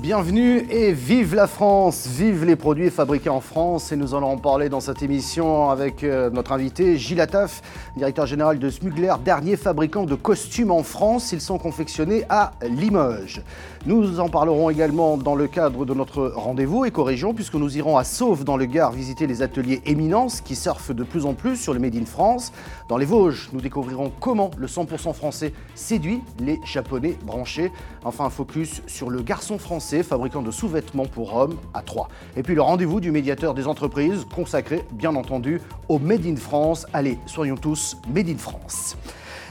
Bienvenue et vive la France, vive les produits fabriqués en France. Et nous allons en parler dans cette émission avec euh, notre invité Gilles Attaf, directeur général de Smugler, dernier fabricant de costumes en France. Ils sont confectionnés à Limoges. Nous en parlerons également dans le cadre de notre rendez-vous éco-région, puisque nous irons à Sauve dans le Gard visiter les ateliers Éminence qui surfent de plus en plus sur le Made in France. Dans les Vosges, nous découvrirons comment le 100% français séduit les Japonais branchés. Enfin, un focus sur le garçon français, fabricant de sous-vêtements pour hommes à Troyes. Et puis le rendez-vous du médiateur des entreprises, consacré bien entendu au Made in France. Allez, soyons tous Made in France.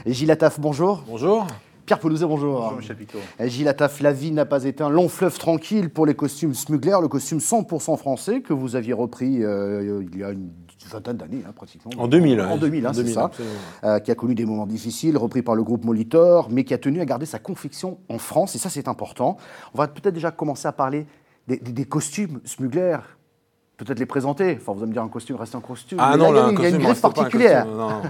Gilles Attaf, bonjour. Bonjour. Pierre Pelouzet, bonjour. Bonjour Michel Picot. Gilles Attaf, la vie n'a pas été un long fleuve tranquille pour les costumes Smugler, le costume 100% français que vous aviez repris euh, il y a une vingtaine d'années, hein, pratiquement. En 2000. En 2000, hein, c'est 2000, ça. Euh, qui a connu des moments difficiles, repris par le groupe Molitor, mais qui a tenu à garder sa confection en France, et ça c'est important. On va peut-être déjà commencer à parler des, des- des costumes Smugler, peut-être les présenter. Enfin, vous allez me dire un costume reste un costume. Ah Mais non, là, là, un il y a une costume griffe reste pas un particulière. costume, non, non.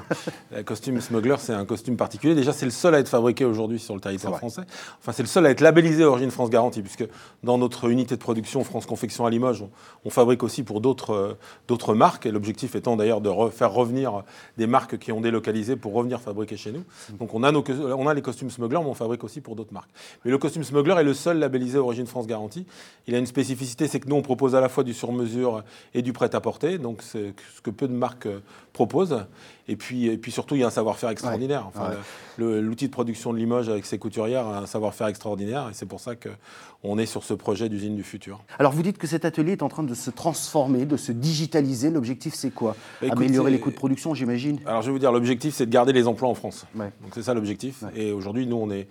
Le costume smuggler, c'est un costume particulier. Déjà, c'est le seul à être fabriqué aujourd'hui sur le territoire français. Enfin, c'est le seul à être labellisé Origine France Garantie, puisque dans notre unité de production France Confection à Limoges, on, on fabrique aussi pour d'autres euh, marques. Et l'objectif étant d'ailleurs de re- faire revenir des marques qui ont délocalisé pour revenir fabriquer chez nous. Donc, on a, nos, on a les costumes smuggler, mais on fabrique aussi pour d'autres marques. Mais le costume smuggler est le seul labellisé Origine France Garantie. Il a une spécificité, c'est que nous, on propose à la fois du sur-mesure et du prêt-à-porter. Donc, c'est ce que peu de marques euh, proposent. Et puis, et puis surtout, il y a un savoir-faire extraordinaire. Enfin, Ouais. le- L'outil de production de Limoges avec ses couturières a un savoir-faire extraordinaire. Et c'est pour ça qu'on est sur ce projet d'usine du futur. Alors vous dites que cet atelier est en train de se transformer, de se digitaliser. L'objectif c'est quoi? Bah, Améliorer les coûts de production, j'imagine? Alors, je vais vous dire, l'objectif, c'est de garder les emplois en France. Ouais. Donc, c'est ça l'objectif. Ouais. Et aujourd'hui, nous, on est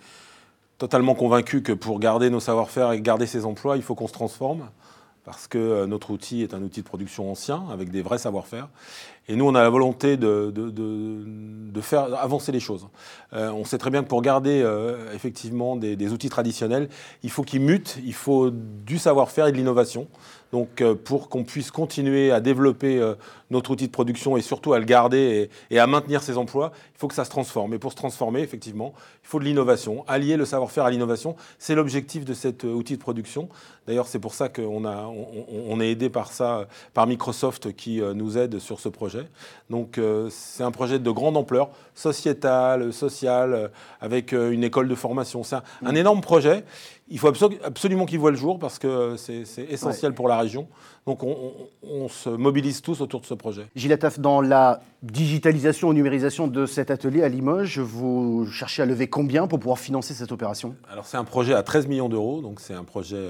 totalement convaincus que pour garder nos savoir-faire et garder ces emplois, il faut qu'on se transforme. Parce que euh, notre outil est un outil de production ancien, avec des vrais savoir-faire. Et nous, on a la volonté de, faire avancer les choses. Euh, on sait très bien que pour garder euh, effectivement des, outils traditionnels, il faut qu'ils mutent, il faut du savoir-faire et de l'innovation. Donc, euh, pour qu'on puisse continuer à développer notre outil de production et surtout à le garder et, à maintenir ses emplois, il faut que ça se transforme. Et pour se transformer, effectivement, il faut de l'innovation. Allier le savoir-faire à l'innovation, c'est l'objectif de cet outil de production. D'ailleurs, c'est pour ça qu'on est aidé par ça, par Microsoft qui nous aide sur ce projet. Donc, euh, c'est un projet de grande ampleur, sociétale, sociale, euh, avec euh, une école de formation. C'est un, un énorme projet. Il faut absolu- absolument qu'il voit le jour parce que c'est essentiel pour la région. Donc, on, on- on se mobilise tous autour de ce projet. Gilles Attaf, dans la digitalisation ou numérisation de cet atelier à Limoges, vous cherchez à lever combien pour pouvoir financer cette opération? Alors c'est un projet à 13 millions d'euros, donc c'est un projet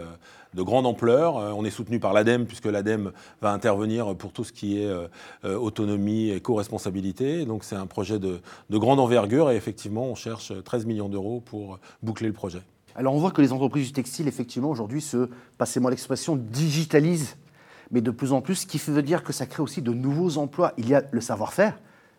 de grande ampleur. Euh, On est soutenu par l'ADEME, puisque l'ADEME va intervenir pour tout ce qui est euh, euh, autonomie et co-responsabilité. Donc c'est un projet de, de grande envergure et effectivement on cherche 13 millions d'euros pour boucler le projet. Alors on voit que les entreprises du textile, effectivement, aujourd'hui, se, passez-moi l'expression, digitalisent, mais de plus en plus, ce qui veut dire que ça crée aussi de nouveaux emplois. Il y a le savoir-faire,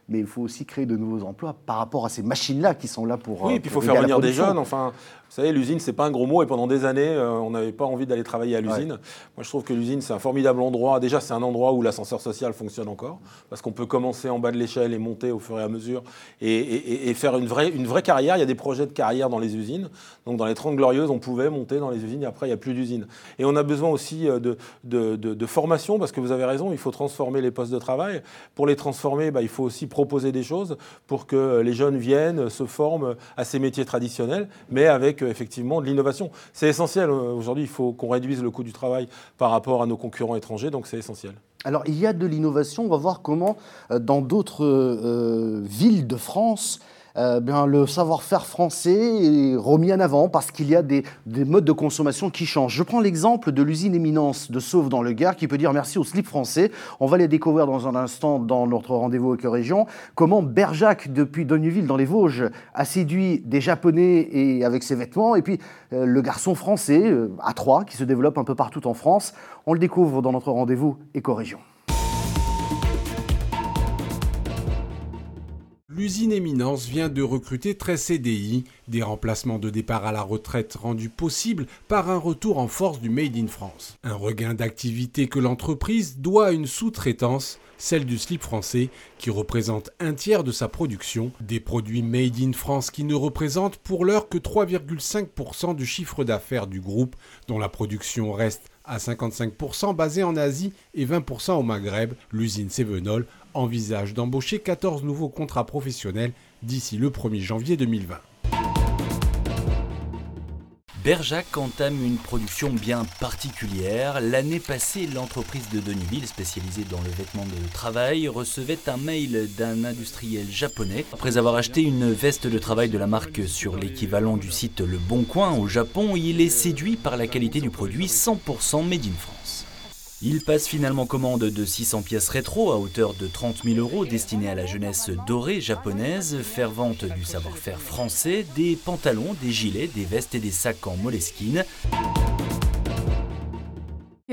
mais il faut aussi créer de nouveaux emplois par rapport à ces machines-là qui sont là pour. Oui, euh, et puis il faut faire venir des jeunes. Enfin, vous savez, l'usine, c'est pas un gros mot. Et pendant des années, euh, on n'avait pas envie d'aller travailler à l'usine. Moi, je trouve que l'usine, c'est un formidable endroit. Déjà, c'est un endroit où l'ascenseur social fonctionne encore. Parce qu'on peut commencer en bas de l'échelle et monter au fur et à mesure et, et- et faire une vraie, une vraie carrière. Il y a des projets de carrière dans les usines. Donc, dans les 30 Glorieuses, on pouvait monter dans les usines et après, il n'y a plus d'usines. Et on a besoin aussi euh, de, de- de- de formation parce que vous avez raison, il faut transformer les postes de travail. Pour les transformer, bah, il faut aussi proposer des choses pour que les jeunes viennent, se forment à ces métiers traditionnels, mais avec euh, effectivement de l'innovation. C'est essentiel. euh, Aujourd'hui, il faut qu'on réduise le coût du travail par rapport à nos concurrents étrangers, donc c'est essentiel. Alors, il y a de l'innovation. On va voir comment, euh, dans d'autres villes de France, euh, le savoir-faire français est remis en avant parce qu'il y a des, des modes de consommation qui changent. Je prends l'exemple de l'usine Éminence de Sauve dans le Gard qui peut dire merci au slip français. On va les découvrir dans un instant dans notre rendez-vous avec région. Comment Berjac, depuis Donneville dans les Vosges, a séduit des Japonais et avec ses vêtements. Et puis euh, le garçon français, euh, à Troyes, qui se développe un peu partout en France. On le découvre dans notre rendez-vous éco-région. L'usine Éminence vient de recruter 13 CDI, des remplacements de départ à la retraite rendus possibles par un retour en force du Made in France. Un regain d'activité que l'entreprise doit à une sous-traitance, celle du slip français, qui représente un tiers de sa production, des produits Made in France qui ne représentent pour l'heure que 3,5% du chiffre d'affaires du groupe, dont la production reste à 55% basée en Asie et 20% au Maghreb, l'usine Sevenol envisage d'embaucher 14 nouveaux contrats professionnels d'ici le 1er janvier 2020. Berjac entame une production bien particulière. L'année passée, l'entreprise de Denuville, spécialisée dans le vêtement de travail, recevait un mail d'un industriel japonais. Après avoir acheté une veste de travail de la marque sur l'équivalent du site Le Bon Coin au Japon, il est séduit par la qualité du produit 100% made in France. Il passe finalement commande de 600 pièces rétro à hauteur de 30 000 euros destinées à la jeunesse dorée japonaise, fervente du savoir-faire français, des pantalons, des gilets, des vestes et des sacs en moleskine.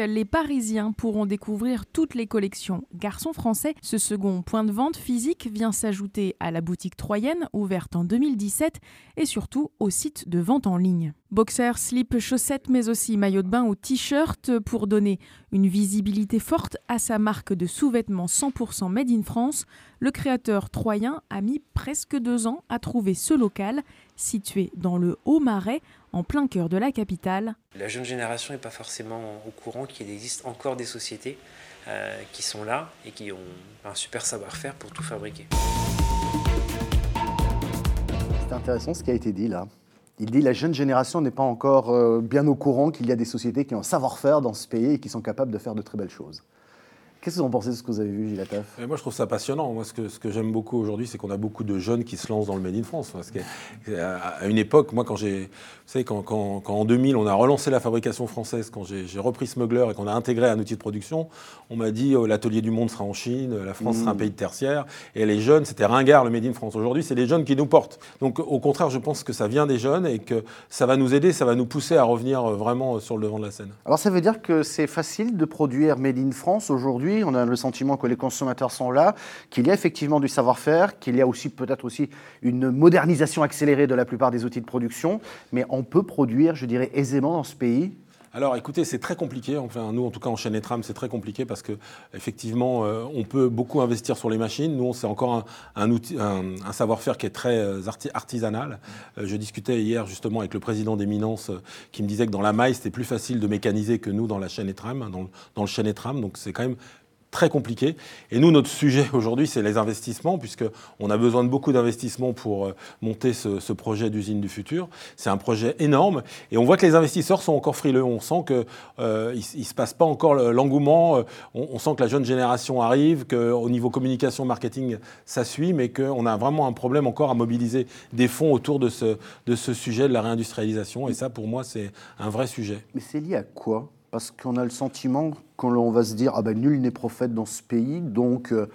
Les Parisiens pourront découvrir toutes les collections Garçons français. Ce second point de vente physique vient s'ajouter à la boutique troyenne, ouverte en 2017, et surtout au site de vente en ligne. Boxers, slip, chaussettes, mais aussi maillot de bain ou t-shirt pour donner une visibilité forte à sa marque de sous-vêtements 100% made in France. Le créateur troyen a mis presque deux ans à trouver ce local, situé dans le Haut-Marais, en plein cœur de la capitale. La jeune génération n'est pas forcément au courant qu'il existe encore des sociétés euh, qui sont là et qui ont un super savoir-faire pour tout fabriquer. C'est intéressant ce qui a été dit là. Il dit la jeune génération n'est pas encore euh, bien au courant qu'il y a des sociétés qui ont un savoir-faire dans ce pays et qui sont capables de faire de très belles choses. Qu'est-ce que vous en pensez de ce que vous avez vu, Gilles Attaf Moi, je trouve ça passionnant. Moi, ce que, ce que j'aime beaucoup aujourd'hui, c'est qu'on a beaucoup de jeunes qui se lancent dans le Made in France. Parce qu'à une époque, moi, quand j'ai. Vous savez, quand, quand, quand, en 2000, on a relancé la fabrication française, quand j'ai repris Smuggler et qu'on a intégré un outil de production, on m'a dit oh, l'atelier du monde sera en Chine, la France sera un pays de tertiaire. Et les jeunes, c'était ringard le Made in France. Aujourd'hui, c'est les jeunes qui nous portent. Donc, au contraire, je pense que ça vient des jeunes et que ça va nous aider, ça va nous pousser à revenir vraiment sur le devant de la scène. Alors, ça veut dire que c'est facile de produire Made in France aujourd'hui On a le sentiment que les consommateurs sont là, qu'il y a effectivement du savoir-faire, qu'il y a aussi peut-être aussi une modernisation accélérée de la plupart des outils de production, mais on peut produire, je dirais, aisément dans ce pays alors écoutez, c'est très compliqué. Enfin, nous, en tout cas, en chaîne et tram, c'est très compliqué parce que effectivement, euh, on peut beaucoup investir sur les machines. Nous, c'est encore un, savoir-faire qui est très euh, artisanal. Euh, je discutais hier justement avec le président d'Éminence qui me disait que dans la maille, c'était plus facile de mécaniser que nous dans la chaîne et tram, dans, dans le chaîne et tram. Donc c'est quand même très compliqué. Et nous, notre sujet aujourd'hui, c'est les investissements, puisqu'on a besoin de beaucoup d'investissements pour euh, monter ce, projet d'usine du futur. C'est un projet énorme. Et on voit que les investisseurs sont encore frileux. On sent qu'il euh, ne se passe pas encore l'engouement. Euh, on, sent que la jeune génération arrive, qu'au niveau communication, marketing, ça suit, mais qu'on a vraiment un problème encore à mobiliser des fonds autour de ce, de ce sujet de la réindustrialisation. Et ça, pour moi, c'est un vrai sujet. Mais c'est lié à quoi? Parce qu'on a le sentiment qu'on va se dire ah ben nul n'est prophète dans ce pays, donc euh,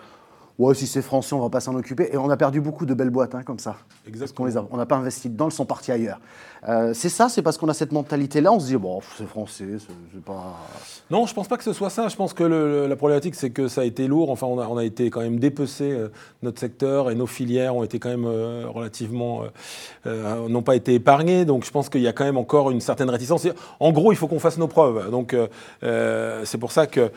ouais si c'est français on va pas s'en occuper. Et on a perdu beaucoup de belles boîtes hein, comme ça. Exactement. Parce on n'a pas investi dedans, elles sont parties ailleurs. Euh, c'est ça, c'est parce qu'on a cette mentalité-là, on se dit, bon, c'est français, c'est pas. Non, je pense pas que ce soit ça. Je pense que la problématique, c'est que ça a été lourd. Enfin, on a, on a été quand même dépecé, euh, notre secteur et nos filières ont été quand même euh, relativement. n'ont pas été épargnées. Donc, je pense qu'il y a quand même encore une certaine réticence. En gros, il faut qu'on fasse nos preuves. Donc, c'est pour ça que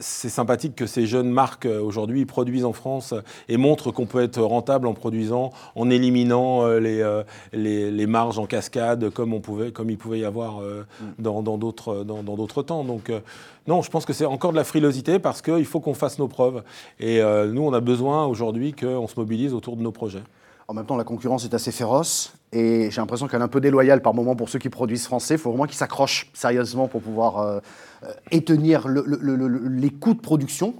c'est sympathique que ces jeunes marques aujourd'hui produisent en France et montrent qu'on peut être rentable en produisant, en éliminant les, les, les marges en cas cascade comme, on pouvait, comme il pouvait y avoir euh, mm. dans d'autres dans, dans temps. Donc euh, non, je pense que c'est encore de la frilosité parce qu'il faut qu'on fasse nos preuves. Et euh, nous, on a besoin aujourd'hui qu'on se mobilise autour de nos projets. En même temps, la concurrence est assez féroce et j'ai l'impression qu'elle est un peu déloyale par moment pour ceux qui produisent français. Il faut vraiment qu'ils s'accrochent sérieusement pour pouvoir étenir les coûts de production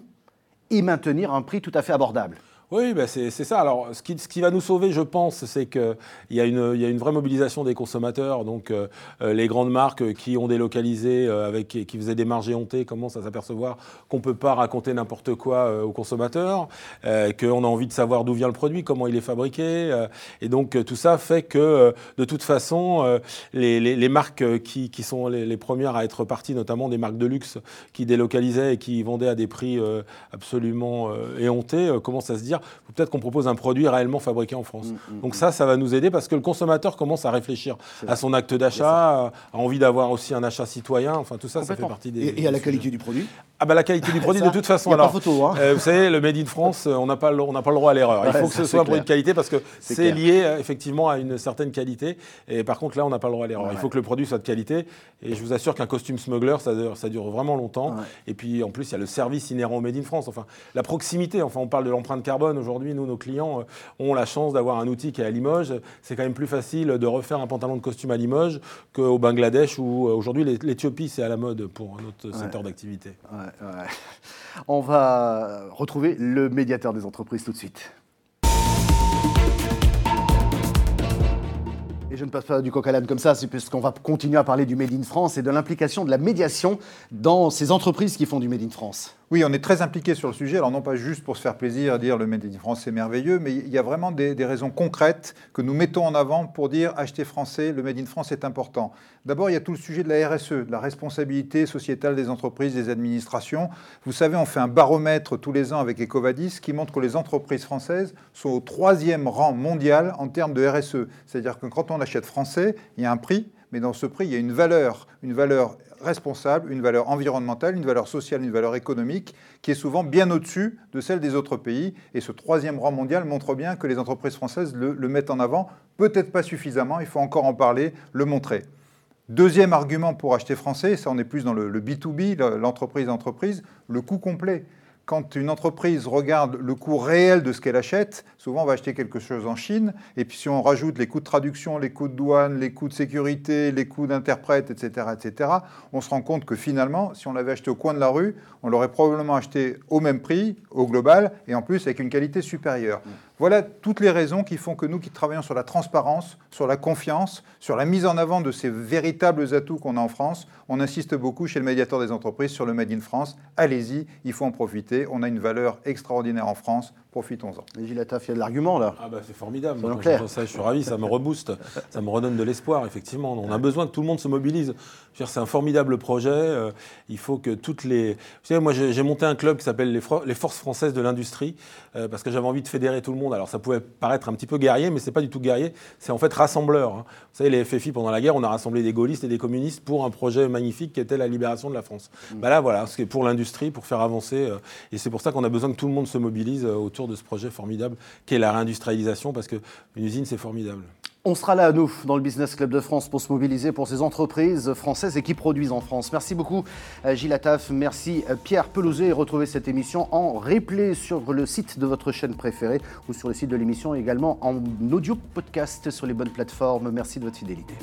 et maintenir un prix tout à fait abordable. Oui, ben c'est ça. Alors, ce qui, ce qui, va nous sauver, je pense, c'est qu'il y, y a une vraie mobilisation des consommateurs. Donc, euh, euh, les grandes marques qui ont délocalisé, euh, avec, qui faisaient des marges éhontées, commencent à s'apercevoir qu'on ne peut pas raconter n'importe quoi aux consommateurs, qu'on a envie de savoir d'où vient le produit, comment il est fabriqué. et donc, tout ça fait que, de toute façon, les, les, les, marques qui, qui sont les, les, premières à être parties, notamment des marques de luxe qui délocalisaient et qui vendaient à des prix absolument éhontés, commencent à se dire dire, peut-être qu'on propose un produit réellement fabriqué en France. Mm, mm, Donc ça, ça va nous aider parce que le consommateur commence à réfléchir à son acte d'achat, a envie d'avoir aussi un achat citoyen. Enfin, tout ça, ça fait partie des. Et, à la qualité du produit ah bah la qualité du produit de toute façon. alors, photo, hein. euh, vous savez, le Made in France, on n'a pas, on pas le droit à l'erreur. Il faut que ce soit un produit de qualité parce que c'est lié euh, effectivement à une certaine qualité. Et par contre, là, on n'a pas le droit à l'erreur. Il faut que le produit soit de qualité. Et je vous assure qu'un costume smuggler, ça dure, ça dure vraiment longtemps. Et puis en plus, il y a le service inhérent au Made in France. Enfin, la proximité. Enfin, on parle de l'empreinte carbone. Aujourd'hui, nous, nos clients euh, ont la chance d'avoir un outil qui est à Limoges. C'est quand même plus facile de refaire un pantalon de costume à Limoges qu'au Bangladesh où aujourd'hui l'Éthiopie, c'est à la mode pour notre secteur d'activité. On va retrouver le médiateur des entreprises tout de suite. Et je ne passe pas du coq à l'âne comme ça, c'est puisqu'on va continuer à parler du Made in France et de l'implication de la médiation dans ces entreprises qui font du Made in France. Oui, on est très impliqué sur le sujet, alors non pas juste pour se faire plaisir, dire le Made in France c'est merveilleux, mais il y a vraiment des, raisons concrètes que nous mettons en avant pour dire acheter français, le Made in France est important. D'abord, il y a tout le sujet de la RSE, de la responsabilité sociétale des entreprises, des administrations. Vous savez, on fait un baromètre tous les ans avec Ecovadis qui montre que les entreprises françaises sont au troisième rang mondial en termes de RSE. C'est-à-dire que quand on achète français, il y a un prix, mais dans ce prix, il y a une valeur, une valeur responsable, une valeur environnementale, une valeur sociale, une valeur économique, qui est souvent bien au-dessus de celle des autres pays. Et ce troisième rang mondial montre bien que les entreprises françaises le, mettent en avant, peut-être pas suffisamment, il faut encore en parler, le montrer. Deuxième argument pour acheter français, ça on est plus dans le, le B2B, l'entreprise-entreprise, le coût complet quand une entreprise regarde le coût réel de ce qu'elle achète, souvent on va acheter quelque chose en Chine, et puis si on rajoute les coûts de traduction, les coûts de douane, les coûts de sécurité, les coûts d'interprète, etc., etc., on se rend compte que finalement, si on l'avait acheté au coin de la rue, on l'aurait probablement acheté au même prix, au global, et en plus avec une qualité supérieure. Voilà toutes les raisons qui font que nous qui travaillons sur la transparence, sur la confiance, sur la mise en avant de ces véritables atouts qu'on a en France, on insiste beaucoup chez le médiateur des entreprises sur le Made in France. Allez-y, il faut en profiter. On a une valeur extraordinaire en France profitons-en. Gilles Attaf, il y a de l'argument là. Ah bah c'est formidable. ça, je suis ravi, ça me rebooste, ça me redonne de l'espoir, effectivement. On a besoin que tout le monde se mobilise. C'est un formidable projet. Euh, il faut que toutes les. Vous savez, moi j'ai monté un club qui s'appelle les, Forces françaises de l'industrie, euh, parce que j'avais envie de fédérer tout le monde. Alors ça pouvait paraître un petit peu guerrier, mais c'est pas du tout guerrier, c'est en fait rassembleur. Hein. Vous savez, les FFI pendant la guerre, on a rassemblé des gaullistes et des communistes pour un projet magnifique qui était la libération de la France. Mm. Bah là, voilà, c'est pour l'industrie, pour faire avancer. Euh, et c'est pour ça qu'on a besoin que tout le monde se mobilise autour de ce projet formidable qu'est la réindustrialisation, parce qu'une usine, c'est formidable. On sera là, nous, dans le Business Club de France, pour se mobiliser pour ces entreprises françaises et qui produisent en France. Merci beaucoup, euh, Gilles Attaf. Merci, euh, Pierre Pelouzet. Et retrouvez cette émission en replay sur le site de votre chaîne préférée ou sur le site de l'émission, également en audio podcast sur les bonnes plateformes. Merci de votre fidélité.